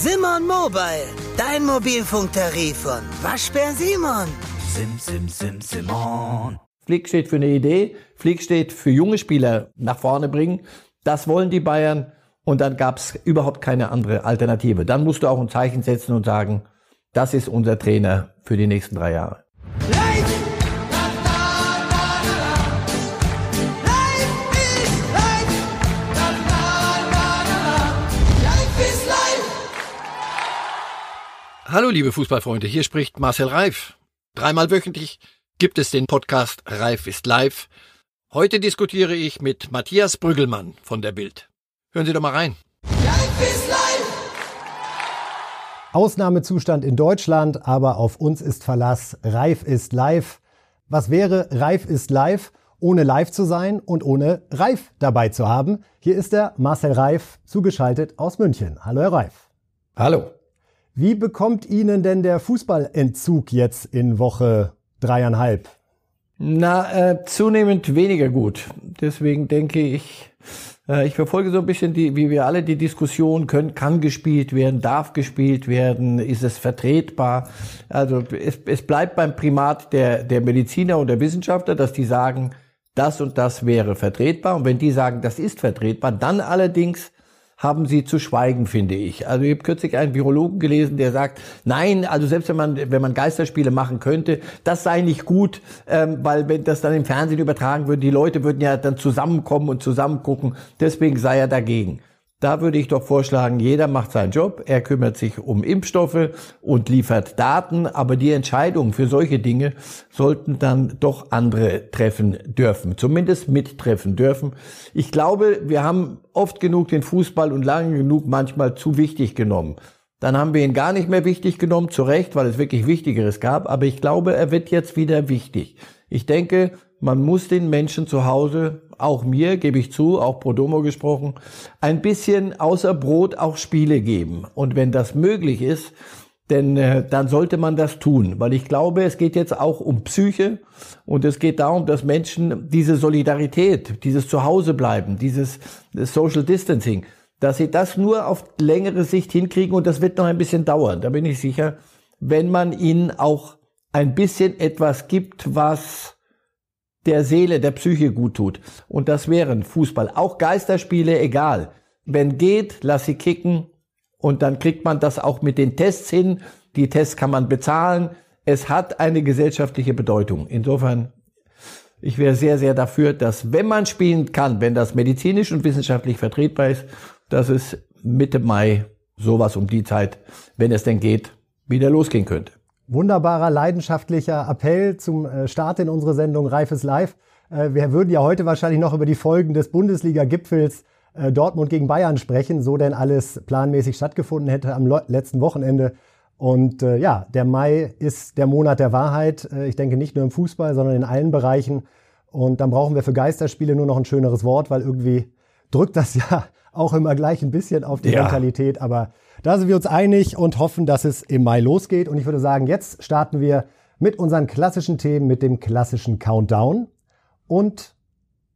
Simon Mobile, dein Mobilfunktarif von Waschbär Simon. Sim, sim, sim, Simon. Flick steht für eine Idee, Flick steht für junge Spieler nach vorne bringen. Das wollen die Bayern und dann gab es überhaupt keine andere Alternative. Dann musst du auch ein Zeichen setzen und sagen, das ist unser Trainer für die nächsten drei Jahre. Hallo liebe Fußballfreunde, hier spricht Marcel Reif. Dreimal wöchentlich gibt es den Podcast Reif ist live. Heute diskutiere ich mit Matthias Brüggelmann von der Bild. Hören Sie doch mal rein. Reif ist live! Ausnahmezustand in Deutschland, aber auf uns ist Verlass. Reif ist live. Was wäre Reif ist live, ohne live zu sein und ohne Reif dabei zu haben? Hier ist der Marcel Reif, zugeschaltet aus München. Hallo Herr Reif. Hallo. Wie bekommt Ihnen denn der Fußballentzug jetzt in Woche dreieinhalb? Na, äh, zunehmend weniger gut. Deswegen denke ich, äh, ich verfolge so ein bisschen die, wie wir alle die Diskussion können, kann gespielt werden, darf gespielt werden, ist es vertretbar? Also es, es bleibt beim Primat der, der Mediziner und der Wissenschaftler, dass die sagen, das und das wäre vertretbar. Und wenn die sagen, das ist vertretbar, dann allerdings haben sie zu schweigen, finde ich. Also ich habe kürzlich einen Virologen gelesen, der sagt, nein, also selbst wenn man, wenn man Geisterspiele machen könnte, das sei nicht gut, ähm, weil wenn das dann im Fernsehen übertragen würde, die Leute würden ja dann zusammenkommen und zusammen gucken. Deswegen sei er dagegen. Da würde ich doch vorschlagen, jeder macht seinen Job, er kümmert sich um Impfstoffe und liefert Daten, aber die Entscheidungen für solche Dinge sollten dann doch andere treffen dürfen, zumindest mittreffen dürfen. Ich glaube, wir haben oft genug den Fußball und lange genug manchmal zu wichtig genommen. Dann haben wir ihn gar nicht mehr wichtig genommen, zu Recht, weil es wirklich Wichtigeres gab, aber ich glaube, er wird jetzt wieder wichtig. Ich denke, man muss den Menschen zu Hause, auch mir, gebe ich zu, auch pro domo gesprochen, ein bisschen außer Brot auch Spiele geben. Und wenn das möglich ist, denn äh, dann sollte man das tun, weil ich glaube, es geht jetzt auch um Psyche und es geht darum, dass Menschen diese Solidarität, dieses Zuhausebleiben, dieses Social Distancing, dass sie das nur auf längere Sicht hinkriegen und das wird noch ein bisschen dauern, da bin ich sicher, wenn man ihnen auch ein bisschen etwas gibt, was der Seele, der Psyche gut tut. Und das wären Fußball. Auch Geisterspiele, egal. Wenn geht, lass sie kicken. Und dann kriegt man das auch mit den Tests hin. Die Tests kann man bezahlen. Es hat eine gesellschaftliche Bedeutung. Insofern, ich wäre sehr, sehr dafür, dass wenn man spielen kann, wenn das medizinisch und wissenschaftlich vertretbar ist, dass es Mitte Mai sowas um die Zeit, wenn es denn geht, wieder losgehen könnte. Wunderbarer, leidenschaftlicher Appell zum äh, Start in unsere Sendung Reifes Live. Äh, wir würden ja heute wahrscheinlich noch über die Folgen des Bundesliga-Gipfels äh, Dortmund gegen Bayern sprechen, so denn alles planmäßig stattgefunden hätte am letzten Wochenende. Und ja, der Mai ist der Monat der Wahrheit. Ich denke nicht nur im Fußball, sondern in allen Bereichen. Und dann brauchen wir für Geisterspiele nur noch ein schöneres Wort, weil irgendwie drückt das ja auch immer gleich ein bisschen auf die ja. Mentalität. Aber da sind wir uns einig und hoffen, dass es im Mai losgeht. Und ich würde sagen, jetzt starten wir mit unseren klassischen Themen, mit dem klassischen Countdown. Und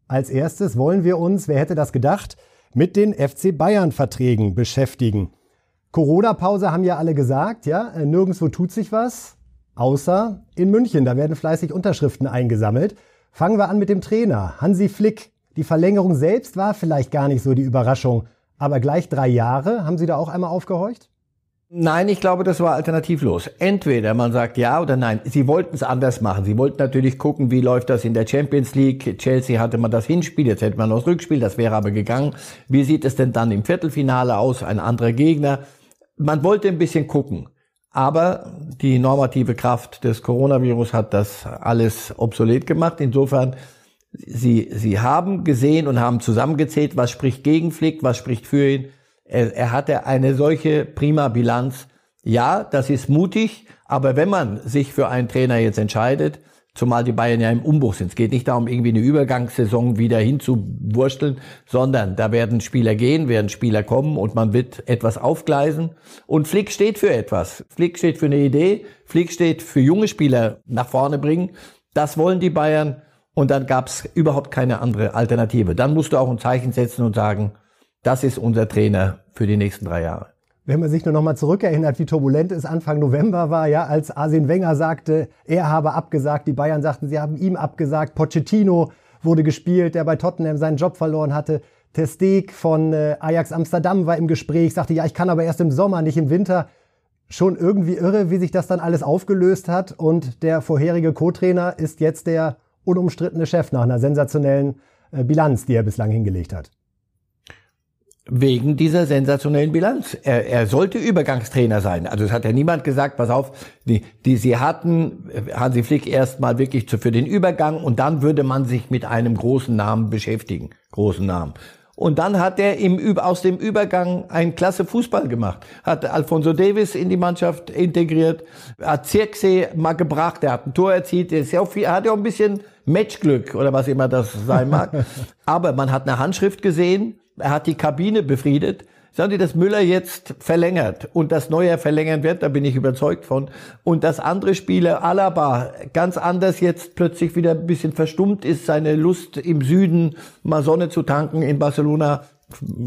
als erstes wollen wir uns, wer hätte das gedacht, mit den FC Bayern Verträgen beschäftigen. Corona-Pause haben ja alle gesagt, ja, äh, nirgendwo tut sich was, außer in München. Da werden fleißig Unterschriften eingesammelt. Fangen wir an mit dem Trainer, Hansi Flick. Die Verlängerung selbst war vielleicht gar nicht so die Überraschung. Aber gleich drei Jahre, haben Sie da auch einmal aufgehorcht? Nein, ich glaube, das war alternativlos. Entweder man sagt ja oder nein. Sie wollten es anders machen. Sie wollten natürlich gucken, wie läuft das in der Champions League. Chelsea hatte man das Hinspiel, jetzt hätte man noch das Rückspiel, das wäre aber gegangen. Wie sieht es denn dann im Viertelfinale aus? Ein anderer Gegner. Man wollte ein bisschen gucken. Aber die normative Kraft des Coronavirus hat das alles obsolet gemacht. Insofern Sie, sie haben gesehen und haben zusammengezählt, was spricht gegen Flick, was spricht für ihn. Er, er hatte eine solche prima Bilanz. Ja, das ist mutig, aber wenn man sich für einen Trainer jetzt entscheidet, zumal die Bayern ja im Umbruch sind, es geht nicht darum, irgendwie eine Übergangssaison wieder hinzuwursteln, sondern da werden Spieler gehen, werden Spieler kommen und man wird etwas aufgleisen. Und Flick steht für etwas. Flick steht für eine Idee, Flick steht für junge Spieler nach vorne bringen. Das wollen die Bayern. Und dann gab es überhaupt keine andere Alternative. Dann musst du auch ein Zeichen setzen und sagen, das ist unser Trainer für die nächsten drei Jahre. wenn man sich nur noch mal zurückerinnert, wie turbulent es Anfang November war, ja, als Arsene Wenger sagte, er habe abgesagt, die Bayern sagten, sie haben ihm abgesagt, Pochettino wurde gespielt, der bei Tottenham seinen Job verloren hatte, Testeg von äh, Ajax Amsterdam war im Gespräch, sagte, ja, ich kann aber erst im Sommer, nicht im Winter. Schon irgendwie irre, wie sich das dann alles aufgelöst hat und der vorherige Co-Trainer ist jetzt der unumstrittene Chef nach einer sensationellen äh, Bilanz, die er bislang hingelegt hat. Wegen dieser sensationellen Bilanz. Er, er sollte Übergangstrainer sein. Also es hat ja niemand gesagt, pass auf, die, die sie hatten Hansi Flick erstmal wirklich zu, für den Übergang und dann würde man sich mit einem großen Namen beschäftigen. Großen Namen. Und dann hat er im, aus dem Übergang einen klasse Fußball gemacht. Hat Alfonso Davis in die Mannschaft integriert, hat Zirkse mal gebracht, er hat ein Tor erzielt, er, ist ja auch viel, er hat ja auch ein bisschen Matchglück oder was immer das sein mag. Aber man hat eine Handschrift gesehen, er hat die Kabine befriedet. Sagen Sie, dass Müller jetzt verlängert und das Neuer verlängern wird, da bin ich überzeugt von. Und dass andere Spieler, Alaba, ganz anders jetzt plötzlich wieder ein bisschen verstummt ist, seine Lust im Süden mal Sonne zu tanken in Barcelona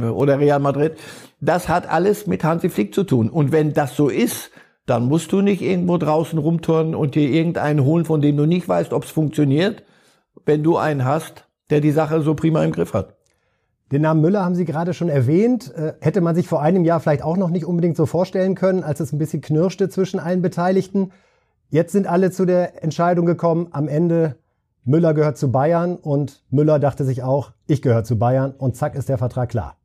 oder Real Madrid. Das hat alles mit Hansi Flick zu tun. Und wenn das so ist, dann musst du nicht irgendwo draußen rumturnen und dir irgendeinen holen, von dem du nicht weißt, ob es funktioniert, wenn du einen hast, der die Sache so prima im Griff hat. Den Namen Müller haben Sie gerade schon erwähnt. Äh, hätte man sich vor einem Jahr vielleicht auch noch nicht unbedingt so vorstellen können, als es ein bisschen knirschte zwischen allen Beteiligten. Jetzt sind alle zu der Entscheidung gekommen, am Ende Müller gehört zu Bayern und Müller dachte sich auch, ich gehöre zu Bayern und zack ist der Vertrag klar.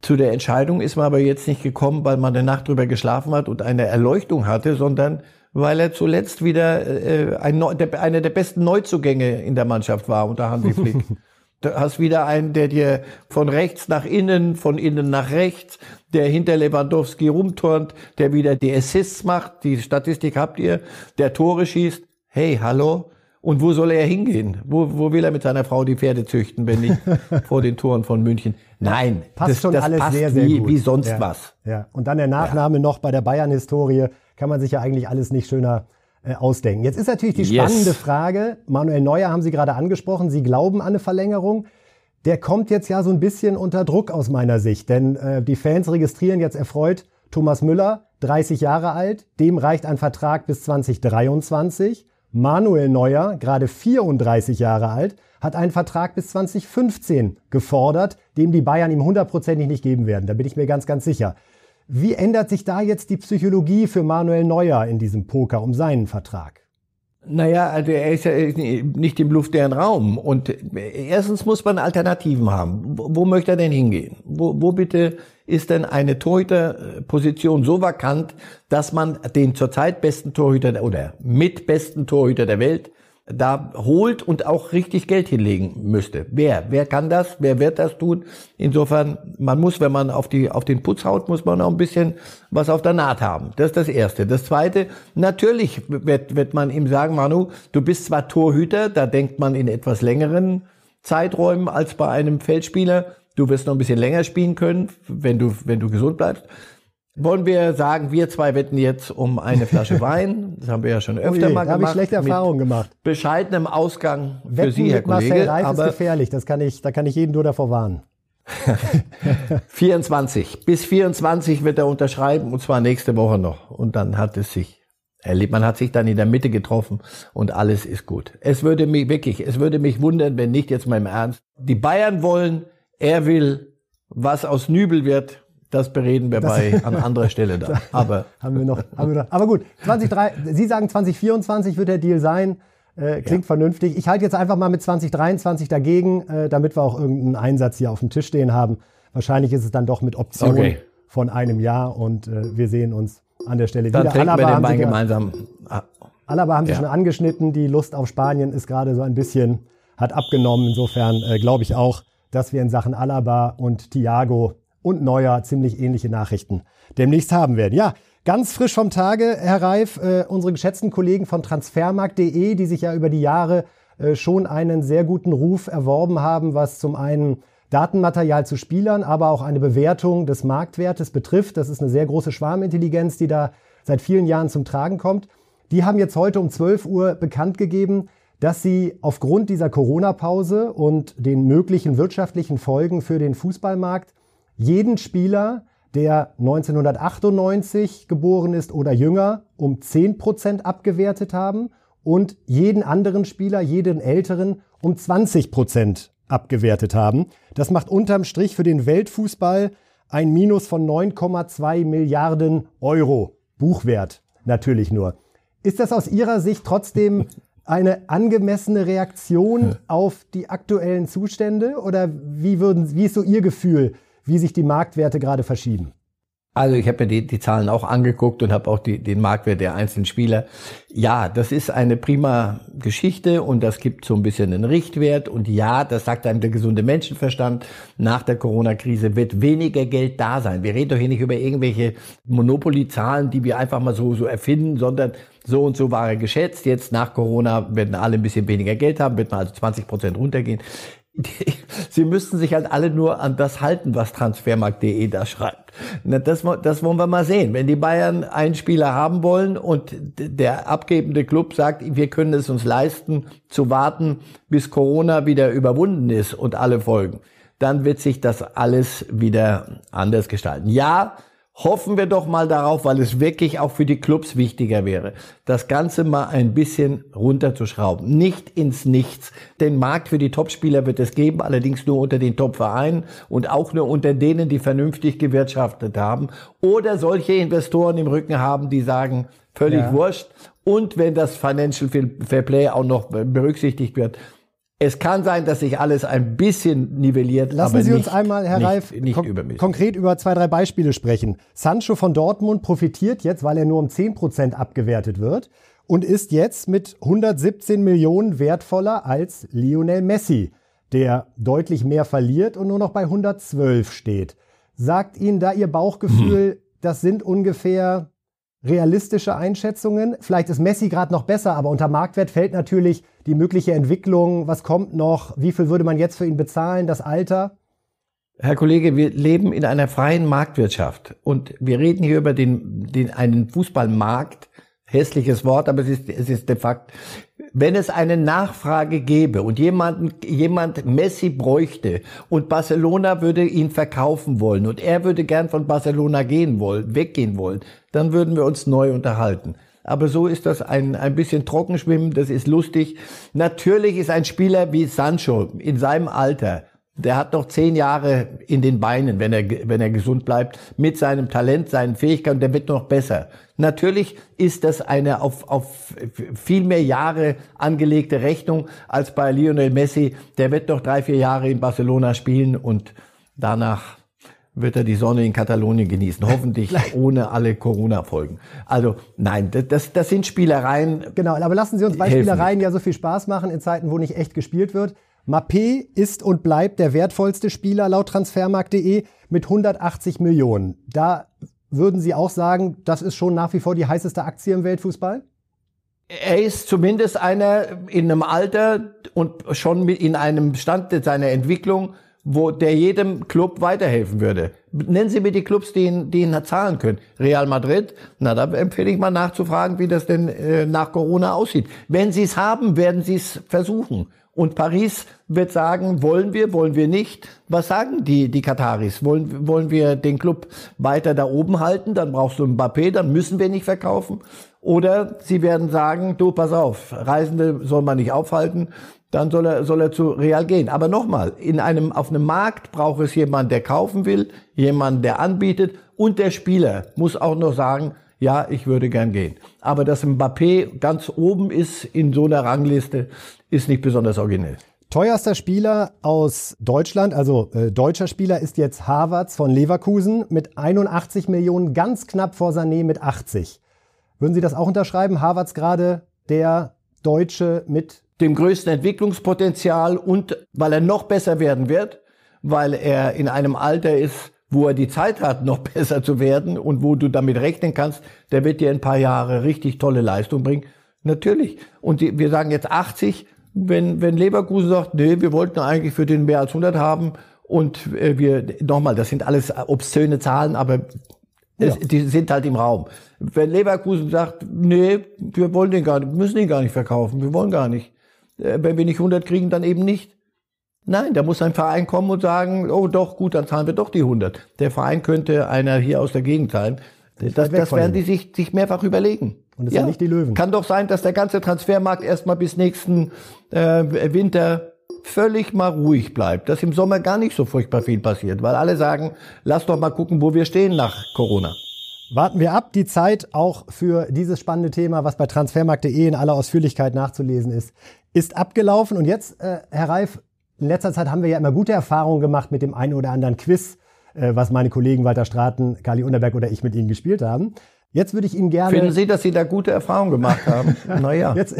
Zu der Entscheidung ist man aber jetzt nicht gekommen, weil man eine Nacht drüber geschlafen hat und eine Erleuchtung hatte, sondern weil er zuletzt wieder äh, ein, der, einer der besten Neuzugänge in der Mannschaft war unter Hansi Flick. Du hast wieder einen, der dir von rechts nach innen, von innen nach rechts, der hinter Lewandowski rumturnt, der wieder die Assists macht, die Statistik habt ihr, der Tore schießt. Hey, hallo? Und wo soll er hingehen? Wo, wo will er mit seiner Frau die Pferde züchten, wenn nicht vor den Toren von München? Nein, passt das, schon das alles passt sehr, sehr wie, gut. wie sonst ja. was. Ja. Und dann der Nachname ja. noch bei der Bayern-Historie kann man sich ja eigentlich alles nicht schöner äh, ausdenken. Jetzt ist natürlich die spannende yes. Frage, Manuel Neuer haben Sie gerade angesprochen, Sie glauben an eine Verlängerung. Der kommt jetzt ja so ein bisschen unter Druck aus meiner Sicht, denn äh, die Fans registrieren jetzt erfreut Thomas Müller, 30 Jahre alt, dem reicht ein Vertrag bis 2023. Manuel Neuer, gerade 34 Jahre alt, hat einen Vertrag bis 2015 gefordert, dem die Bayern ihm hundertprozentig nicht geben werden. Da bin ich mir ganz, ganz sicher. Wie ändert sich da jetzt die Psychologie für Manuel Neuer in diesem Poker um seinen Vertrag? Naja, also er ist ja nicht im luftleeren Raum. Und erstens muss man Alternativen haben. Wo, wo möchte er denn hingehen? Wo, wo bitte ist denn eine Torhüterposition so vakant, dass man den zurzeit besten Torhüter oder mit besten Torhüter der Welt da holt und auch richtig Geld hinlegen müsste. Wer? Wer kann das? Wer wird das tun? Insofern, man muss, wenn man auf die, auf den Putz haut, muss man auch ein bisschen was auf der Naht haben. Das ist das Erste. Das Zweite, natürlich wird, wird man ihm sagen, Manu, du bist zwar Torhüter, da denkt man in etwas längeren Zeiträumen als bei einem Feldspieler. Du wirst noch ein bisschen länger spielen können, wenn du, wenn du gesund bleibst. Wollen wir sagen, wir zwei wetten jetzt um eine Flasche Wein? Das haben wir ja schon öfter oh je, mal gemacht. Da habe ich schlechte Erfahrungen gemacht. Bescheidenem Ausgang für Wetten Sie, Herr mit Marcel Kollege. Reif ist gefährlich. Das kann ich, da kann ich jeden nur davor warnen. 24. Bis 24 wird er unterschreiben und zwar nächste Woche noch. Und dann hat es sich erlebt. Man hat sich dann in der Mitte getroffen und alles ist gut. Es würde mich wirklich, es würde mich wundern, wenn nicht jetzt mal im Ernst. Die Bayern wollen, er will, was aus Nübel wird, das bereden wir das, bei an anderer Stelle da. Aber haben wir noch, haben wir noch. Aber gut, 2003, Sie sagen 2024 wird der Deal sein. Äh, klingt ja. vernünftig. Ich halte jetzt einfach mal mit 2023 dagegen, äh, damit wir auch irgendeinen Einsatz hier auf dem Tisch stehen haben. Wahrscheinlich ist es dann doch mit Option okay. von einem Jahr und äh, wir sehen uns an der Stelle dann wieder. Trinken Alaba wir den Wein gemeinsam. Alaba haben Sie ja. schon angeschnitten. Die Lust auf Spanien ist gerade so ein bisschen, hat abgenommen. Insofern äh, glaube ich auch, dass wir in Sachen Alaba und Thiago und Neuer ziemlich ähnliche Nachrichten demnächst haben werden. Ja, ganz frisch vom Tage, Herr Reif, äh, unsere geschätzten Kollegen von transfermarkt.de, die sich ja über die Jahre äh, schon einen sehr guten Ruf erworben haben, was zum einen Datenmaterial zu Spielern, aber auch eine Bewertung des Marktwertes betrifft. Das ist eine sehr große Schwarmintelligenz, die da seit vielen Jahren zum Tragen kommt. Die haben jetzt heute um 12 Uhr bekannt gegeben, dass sie aufgrund dieser Corona-Pause und den möglichen wirtschaftlichen Folgen für den Fußballmarkt jeden Spieler der 1998 geboren ist oder jünger, um 10% abgewertet haben und jeden anderen Spieler, jeden älteren, um 20% abgewertet haben. Das macht unterm Strich für den Weltfußball ein Minus von 9,2 Milliarden Euro. Buchwert natürlich nur. Ist das aus Ihrer Sicht trotzdem eine angemessene Reaktion auf die aktuellen Zustände oder wie, würden, wie ist so Ihr Gefühl, wie sich die Marktwerte gerade verschieben? Also ich habe mir die, die Zahlen auch angeguckt und habe auch die, den Marktwert der einzelnen Spieler. Ja, das ist eine prima Geschichte und das gibt so ein bisschen einen Richtwert. Und ja, das sagt einem der gesunde Menschenverstand. Nach der Corona-Krise wird weniger Geld da sein. Wir reden doch hier nicht über irgendwelche Monopoly-Zahlen, die wir einfach mal so, so erfinden, sondern so und so war er geschätzt. Jetzt nach Corona werden alle ein bisschen weniger Geld haben, wird man also 20 Prozent runtergehen. Sie müssten sich halt alle nur an das halten, was transfermarkt.de da schreibt. Das, das wollen wir mal sehen. Wenn die Bayern einen Spieler haben wollen und der abgebende Club sagt, wir können es uns leisten, zu warten, bis Corona wieder überwunden ist und alle folgen, dann wird sich das alles wieder anders gestalten. Ja, Hoffen wir doch mal darauf, weil es wirklich auch für die Clubs wichtiger wäre, das Ganze mal ein bisschen runterzuschrauben. Nicht ins Nichts. Den Markt für die Topspieler wird es geben, allerdings nur unter den Topvereinen und auch nur unter denen, die vernünftig gewirtschaftet haben oder solche Investoren im Rücken haben, die sagen, völlig ja. wurscht. Und wenn das Financial Fair Play auch noch berücksichtigt wird, es kann sein, dass sich alles ein bisschen nivelliert. Lassen Sie nicht, uns einmal, Herr nicht, Reif, nicht kon konkret über zwei, drei Beispiele sprechen. Sancho von Dortmund profitiert jetzt, weil er nur um 10 Prozent abgewertet wird und ist jetzt mit 117 Millionen wertvoller als Lionel Messi, der deutlich mehr verliert und nur noch bei 112 steht. Sagt Ihnen da Ihr Bauchgefühl, hm. das sind ungefähr realistische Einschätzungen? Vielleicht ist Messi gerade noch besser, aber unter Marktwert fällt natürlich die mögliche Entwicklung, was kommt noch, wie viel würde man jetzt für ihn bezahlen, das Alter? Herr Kollege, wir leben in einer freien Marktwirtschaft und wir reden hier über den, den, einen Fußballmarkt, hässliches Wort, aber es ist, es ist de facto, wenn es eine Nachfrage gäbe und jemand, jemand Messi bräuchte und Barcelona würde ihn verkaufen wollen und er würde gern von Barcelona gehen wollen, weggehen wollen, dann würden wir uns neu unterhalten. Aber so ist das ein, ein bisschen Trockenschwimmen, das ist lustig. Natürlich ist ein Spieler wie Sancho in seinem Alter der hat noch zehn Jahre in den Beinen, wenn er, wenn er gesund bleibt, mit seinem Talent, seinen Fähigkeiten, der wird noch besser. Natürlich ist das eine auf, auf viel mehr Jahre angelegte Rechnung als bei Lionel Messi. Der wird noch drei, vier Jahre in Barcelona spielen und danach wird er die Sonne in Katalonien genießen. Hoffentlich ohne alle Corona-Folgen. Also nein, das, das sind Spielereien. Genau, aber lassen Sie uns bei Spielereien ja so viel Spaß machen in Zeiten, wo nicht echt gespielt wird. Mappé ist und bleibt der wertvollste Spieler laut Transfermarkt.de mit 180 Millionen. Da würden Sie auch sagen, das ist schon nach wie vor die heißeste Aktie im Weltfußball? Er ist zumindest einer in einem Alter und schon in einem Stand seiner Entwicklung, wo der jedem Club weiterhelfen würde. Nennen Sie mir die Clubs, die ihn, die ihn zahlen können. Real Madrid, na, da empfehle ich mal nachzufragen, wie das denn äh, nach Corona aussieht. Wenn Sie es haben, werden Sie es versuchen. Und Paris wird sagen, wollen wir, wollen wir nicht. Was sagen die, die Kataris? Wollen, wollen wir den Club weiter da oben halten? Dann brauchst du Mbappé, dann müssen wir nicht verkaufen. Oder sie werden sagen, du, pass auf, Reisende soll man nicht aufhalten, dann soll er, soll er zu Real gehen. Aber nochmal, in einem, auf einem Markt braucht es jemanden, der kaufen will, jemanden, der anbietet und der Spieler muss auch noch sagen, ja, ich würde gern gehen. Aber dass Mbappé ganz oben ist in so einer Rangliste, ist nicht besonders originell. Teuerster Spieler aus Deutschland, also äh, deutscher Spieler, ist jetzt Havertz von Leverkusen mit 81 Millionen, ganz knapp vor Sané mit 80. Würden Sie das auch unterschreiben? Havertz gerade der Deutsche mit dem größten Entwicklungspotenzial und weil er noch besser werden wird, weil er in einem Alter ist, wo er die Zeit hat, noch besser zu werden und wo du damit rechnen kannst, der wird dir ein paar Jahre richtig tolle Leistung bringen. Natürlich. Und wir sagen jetzt 80, wenn, wenn Leverkusen sagt, nee, wir wollten eigentlich für den mehr als 100 haben und äh, wir, nochmal, das sind alles obszöne Zahlen, aber es, ja. die sind halt im Raum. Wenn Leverkusen sagt, nee, wir wollen den gar nicht, müssen ihn gar nicht verkaufen, wir wollen gar nicht. Äh, wenn wir nicht 100 kriegen, dann eben nicht. Nein, da muss ein Verein kommen und sagen, oh doch, gut, dann zahlen wir doch die 100. Der Verein könnte einer hier aus der Gegend sein. Das, das werden die sich, sich mehrfach überlegen. Und es ja. sind nicht die Löwen. Kann doch sein, dass der ganze Transfermarkt erstmal bis nächsten äh, Winter völlig mal ruhig bleibt, dass im Sommer gar nicht so furchtbar viel passiert, weil alle sagen, lass doch mal gucken, wo wir stehen nach Corona. Warten wir ab. Die Zeit auch für dieses spannende Thema, was bei transfermarkt.de in aller Ausführlichkeit nachzulesen ist, ist abgelaufen. Und jetzt, äh, Herr Reif, in letzter Zeit haben wir ja immer gute Erfahrungen gemacht mit dem einen oder anderen Quiz, äh, was meine Kollegen Walter Straten, Kali Unterberg oder ich mit Ihnen gespielt haben. Jetzt würde ich Ihnen gerne. Finden Sie, dass Sie da gute Erfahrungen gemacht haben? naja. Jetzt,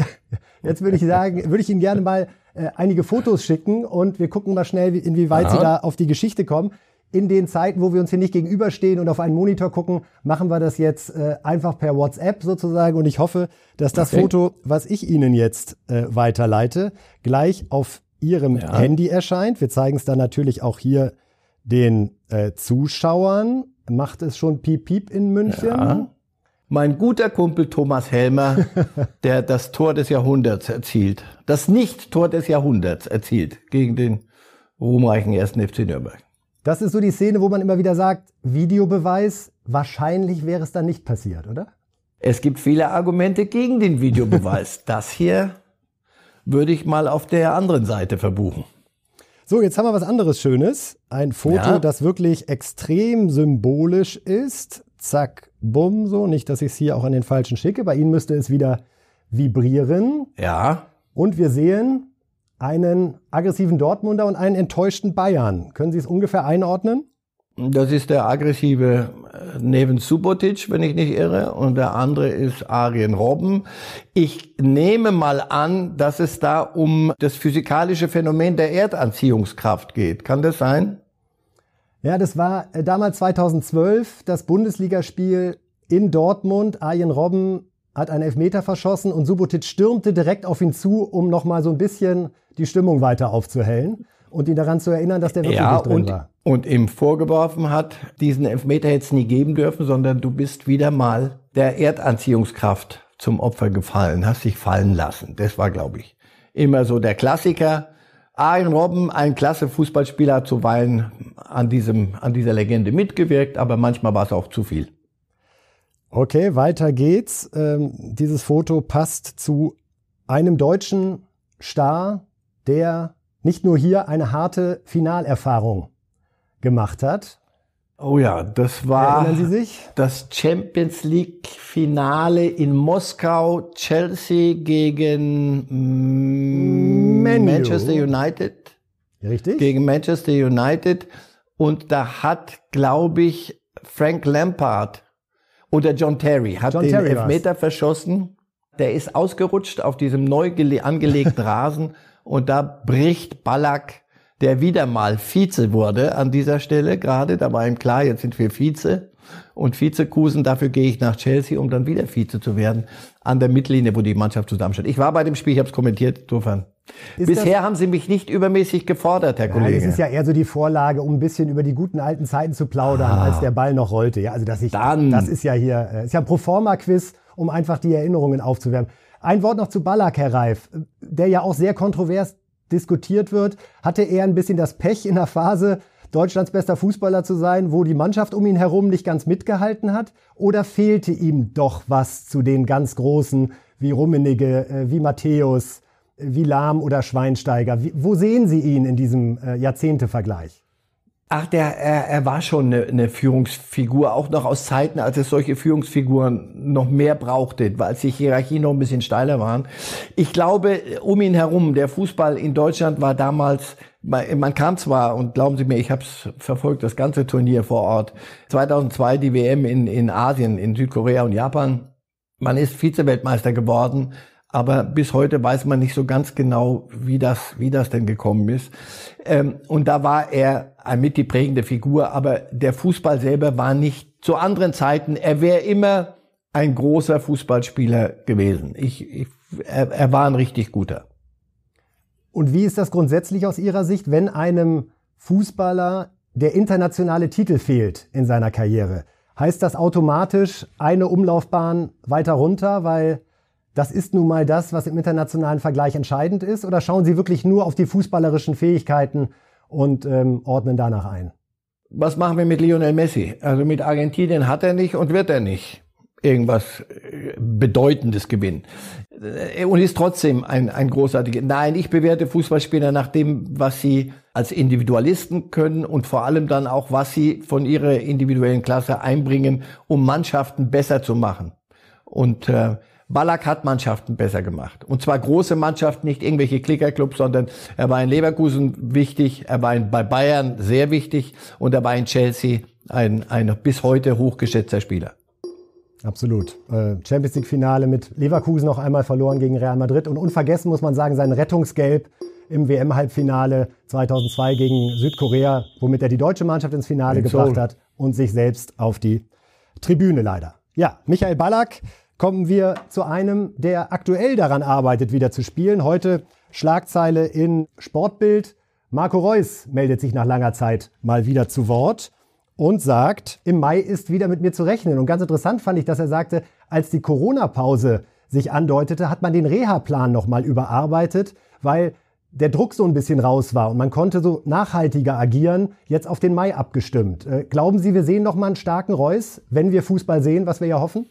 jetzt würde ich sagen, würde ich Ihnen gerne mal äh, einige Fotos schicken und wir gucken mal schnell, inwieweit Aha. Sie da auf die Geschichte kommen in den Zeiten, wo wir uns hier nicht gegenüberstehen und auf einen Monitor gucken, machen wir das jetzt äh, einfach per WhatsApp sozusagen. Und ich hoffe, dass das okay. Foto, was ich Ihnen jetzt äh, weiterleite, gleich auf Ihrem ja. Handy erscheint. Wir zeigen es dann natürlich auch hier den äh, Zuschauern. Macht es schon Piep Piep in München? Ja. Mein guter Kumpel Thomas Helmer, der das Tor des Jahrhunderts erzielt, das Nicht-Tor des Jahrhunderts erzielt gegen den ruhmreichen ersten FC Nürnberg. Das ist so die Szene, wo man immer wieder sagt, Videobeweis, wahrscheinlich wäre es dann nicht passiert, oder? Es gibt viele Argumente gegen den Videobeweis. das hier würde ich mal auf der anderen Seite verbuchen. So, jetzt haben wir was anderes Schönes. Ein Foto, ja. das wirklich extrem symbolisch ist. Zack, bumm, so. Nicht, dass ich es hier auch an den falschen schicke. Bei Ihnen müsste es wieder vibrieren. Ja. Und wir sehen einen aggressiven Dortmunder und einen enttäuschten Bayern. Können Sie es ungefähr einordnen? Das ist der aggressive äh, Neven Subotic, wenn ich nicht irre, und der andere ist Arjen Robben. Ich nehme mal an, dass es da um das physikalische Phänomen der Erdanziehungskraft geht. Kann das sein? Ja, das war äh, damals 2012 das Bundesligaspiel in Dortmund. Arjen Robben hat einen Elfmeter verschossen und Subotic stürmte direkt auf ihn zu, um nochmal so ein bisschen die Stimmung weiter aufzuhellen und ihn daran zu erinnern, dass der wirklich ja, nicht drin und, war. Und ihm vorgeworfen hat, diesen Elfmeter hätte es nie geben dürfen, sondern du bist wieder mal der Erdanziehungskraft zum Opfer gefallen, hast dich fallen lassen. Das war, glaube ich, immer so der Klassiker. Arjen Robben, ein klasse Fußballspieler, hat zuweilen an, diesem, an dieser Legende mitgewirkt, aber manchmal war es auch zu viel. Okay, weiter geht's. Ähm, dieses Foto passt zu einem deutschen Star, der nicht nur hier eine harte Finalerfahrung gemacht hat. Oh ja, das war Erinnern Sie sich? das Champions League Finale in Moskau, Chelsea gegen mm, Manchester United. Richtig? Gegen Manchester United und da hat, glaube ich, Frank Lampard oder John Terry hat John den Terry Elfmeter war's. verschossen. Der ist ausgerutscht auf diesem neu angelegten Rasen und da bricht Ballack, der wieder mal Vize wurde an dieser Stelle gerade. Da war ihm klar, jetzt sind wir Vize und Vizekusen. Dafür gehe ich nach Chelsea, um dann wieder Vize zu werden an der Mittellinie, wo die Mannschaft zusammensteht. Ich war bei dem Spiel, ich habe es kommentiert, insofern. Ist Bisher haben Sie mich nicht übermäßig gefordert, Herr ja, Kollege. Das ist ja eher so die Vorlage, um ein bisschen über die guten alten Zeiten zu plaudern, ah. als der Ball noch rollte. Ja, also dass ich, Dann. das ist ja hier, äh, ist ja ein Proforma-Quiz, um einfach die Erinnerungen aufzuwärmen. Ein Wort noch zu Ballack, Herr Reif, der ja auch sehr kontrovers diskutiert wird. Hatte er ein bisschen das Pech in der Phase, Deutschlands bester Fußballer zu sein, wo die Mannschaft um ihn herum nicht ganz mitgehalten hat? Oder fehlte ihm doch was zu den ganz Großen wie Rummenigge, äh, wie Matthäus, wie Lahm oder Schweinsteiger? Wo sehen Sie ihn in diesem äh, Jahrzehntevergleich? Ach, der, er, er war schon eine, eine Führungsfigur, auch noch aus Zeiten, als es solche Führungsfiguren noch mehr brauchte, weil die Hierarchien noch ein bisschen steiler waren. Ich glaube, um ihn herum, der Fußball in Deutschland war damals, man kam zwar, und glauben Sie mir, ich habe es verfolgt, das ganze Turnier vor Ort, 2002 die WM in, in Asien, in Südkorea und Japan. Man ist Vize-Weltmeister geworden, aber bis heute weiß man nicht so ganz genau, wie das, wie das denn gekommen ist. Ähm, und da war er mit die prägende Figur, aber der Fußball selber war nicht zu anderen Zeiten. Er wäre immer ein großer Fußballspieler gewesen. Ich, ich, er, er war ein richtig guter. Und wie ist das grundsätzlich aus Ihrer Sicht, wenn einem Fußballer der internationale Titel fehlt in seiner Karriere? Heißt das automatisch eine Umlaufbahn weiter runter, weil das ist nun mal das, was im internationalen Vergleich entscheidend ist? Oder schauen Sie wirklich nur auf die fußballerischen Fähigkeiten und ähm, ordnen danach ein? Was machen wir mit Lionel Messi? Also mit Argentinien hat er nicht und wird er nicht irgendwas äh, Bedeutendes gewinnen. Äh, und ist trotzdem ein, ein großartiger. Nein, ich bewerte Fußballspieler nach dem, was sie als Individualisten können und vor allem dann auch, was sie von ihrer individuellen Klasse einbringen, um Mannschaften besser zu machen. Und äh, Ballack hat Mannschaften besser gemacht. Und zwar große Mannschaften, nicht irgendwelche Klickerclubs, sondern er war in Leverkusen wichtig, er war in, bei Bayern sehr wichtig und er war in Chelsea ein, ein bis heute hochgeschätzter Spieler. Absolut. Äh, Champions League Finale mit Leverkusen noch einmal verloren gegen Real Madrid und unvergessen muss man sagen sein Rettungsgelb im WM-Halbfinale 2002 gegen Südkorea, womit er die deutsche Mannschaft ins Finale gebracht hat und sich selbst auf die Tribüne leider. Ja, Michael Ballack kommen wir zu einem, der aktuell daran arbeitet, wieder zu spielen. Heute Schlagzeile in Sportbild. Marco Reus meldet sich nach langer Zeit mal wieder zu Wort und sagt, im Mai ist wieder mit mir zu rechnen. Und ganz interessant fand ich, dass er sagte, als die Corona-Pause sich andeutete, hat man den Reha-Plan nochmal überarbeitet, weil der Druck so ein bisschen raus war und man konnte so nachhaltiger agieren, jetzt auf den Mai abgestimmt. Äh, glauben Sie, wir sehen nochmal einen starken Reus, wenn wir Fußball sehen, was wir ja hoffen?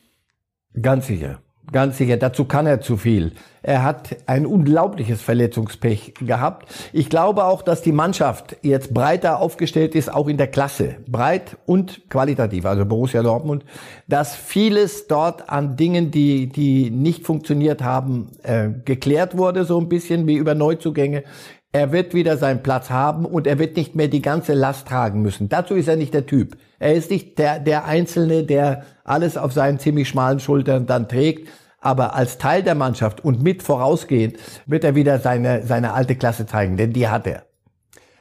Ganz sicher. Ganz sicher, dazu kann er zu viel. Er hat ein unglaubliches Verletzungspech gehabt. Ich glaube auch, dass die Mannschaft jetzt breiter aufgestellt ist, auch in der Klasse. Breit und qualitativ, also Borussia Dortmund. Dass vieles dort an Dingen, die, die nicht funktioniert haben, äh, geklärt wurde, so ein bisschen wie über Neuzugänge. Er wird wieder seinen Platz haben und er wird nicht mehr die ganze Last tragen müssen. Dazu ist er nicht der Typ. Er ist nicht der, der Einzelne, der alles auf seinen ziemlich schmalen Schultern dann trägt. Aber als Teil der Mannschaft und mit vorausgehend wird er wieder seine, seine alte Klasse zeigen, denn die hat er.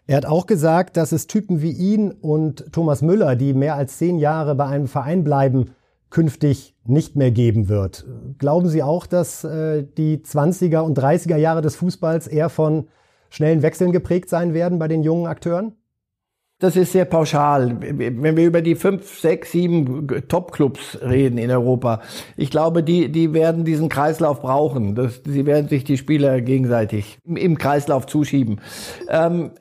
Er hat auch gesagt, dass es Typen wie ihn und Thomas Müller, die mehr als zehn Jahre bei einem Verein bleiben, künftig nicht mehr geben wird. Glauben Sie auch, dass äh, die 20er und 30er Jahre des Fußballs eher von schnellen Wechseln geprägt sein werden bei den jungen Akteuren? Das ist sehr pauschal. Wenn wir über die fünf, sechs, sieben Top-Clubs reden in Europa, ich glaube, die, die werden diesen Kreislauf brauchen. Das, sie werden sich die Spieler gegenseitig im Kreislauf zuschieben. Ähm,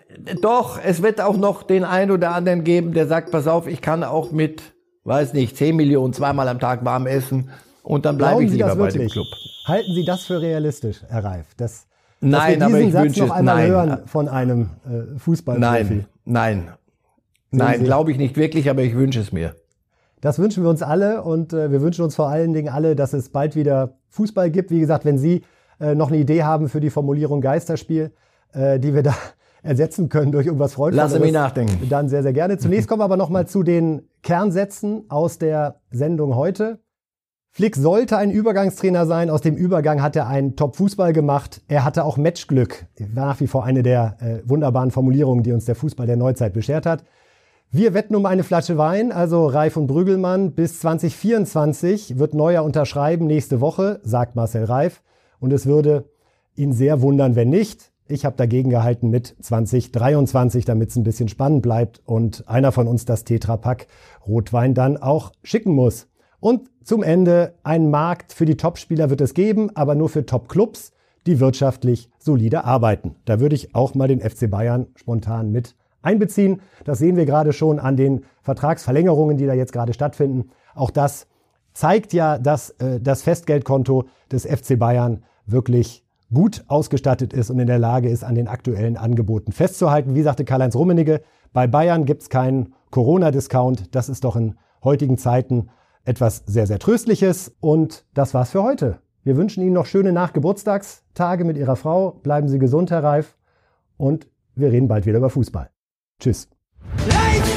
doch, es wird auch noch den einen oder anderen geben, der sagt, pass auf, ich kann auch mit, weiß nicht, zehn Millionen zweimal am Tag warm essen und dann bleibe ich lieber bei dem Club. Halten Sie das für realistisch, Herr Reif? Das, nein, aber ich Satz wünsche noch einmal nein. hören von einem äh, Fußballprofi. Nein, nein. Nein, glaube ich nicht wirklich, aber ich wünsche es mir. Das wünschen wir uns alle und äh, wir wünschen uns vor allen Dingen alle, dass es bald wieder Fußball gibt. Wie gesagt, wenn Sie äh, noch eine Idee haben für die Formulierung Geisterspiel, äh, die wir da ersetzen können durch irgendwas Freundliches. Lass mich nachdenken. Dann sehr, sehr gerne. Zunächst kommen wir aber nochmal zu den Kernsätzen aus der Sendung heute. Flick sollte ein Übergangstrainer sein. Aus dem Übergang hat er einen Top-Fußball gemacht. Er hatte auch Matchglück. War nach wie vor eine der äh, wunderbaren Formulierungen, die uns der Fußball der Neuzeit beschert hat. Wir wetten um eine Flasche Wein, also Reif und Brügelmann. Bis 2024 wird Neuer unterschreiben, nächste Woche, sagt Marcel Reif. Und es würde ihn sehr wundern, wenn nicht. Ich habe dagegen gehalten mit 2023, damit es ein bisschen spannend bleibt und einer von uns das Tetrapack Rotwein dann auch schicken muss. Und zum Ende, ein Markt für die Topspieler wird es geben, aber nur für Topclubs, die wirtschaftlich solide arbeiten. Da würde ich auch mal den FC Bayern spontan mit einbeziehen. Das sehen wir gerade schon an den Vertragsverlängerungen, die da jetzt gerade stattfinden. Auch das zeigt ja, dass äh, das Festgeldkonto des FC Bayern wirklich gut ausgestattet ist und in der Lage ist, an den aktuellen Angeboten festzuhalten. Wie sagte Karl-Heinz Rummenigge, bei Bayern gibt es keinen Corona-Discount. Das ist doch in heutigen Zeiten etwas sehr, sehr Tröstliches. Und das war's für heute. Wir wünschen Ihnen noch schöne Nachgeburtstagstage mit Ihrer Frau. Bleiben Sie gesund, Herr Reif. Und wir reden bald wieder über Fußball. Tschüss. Live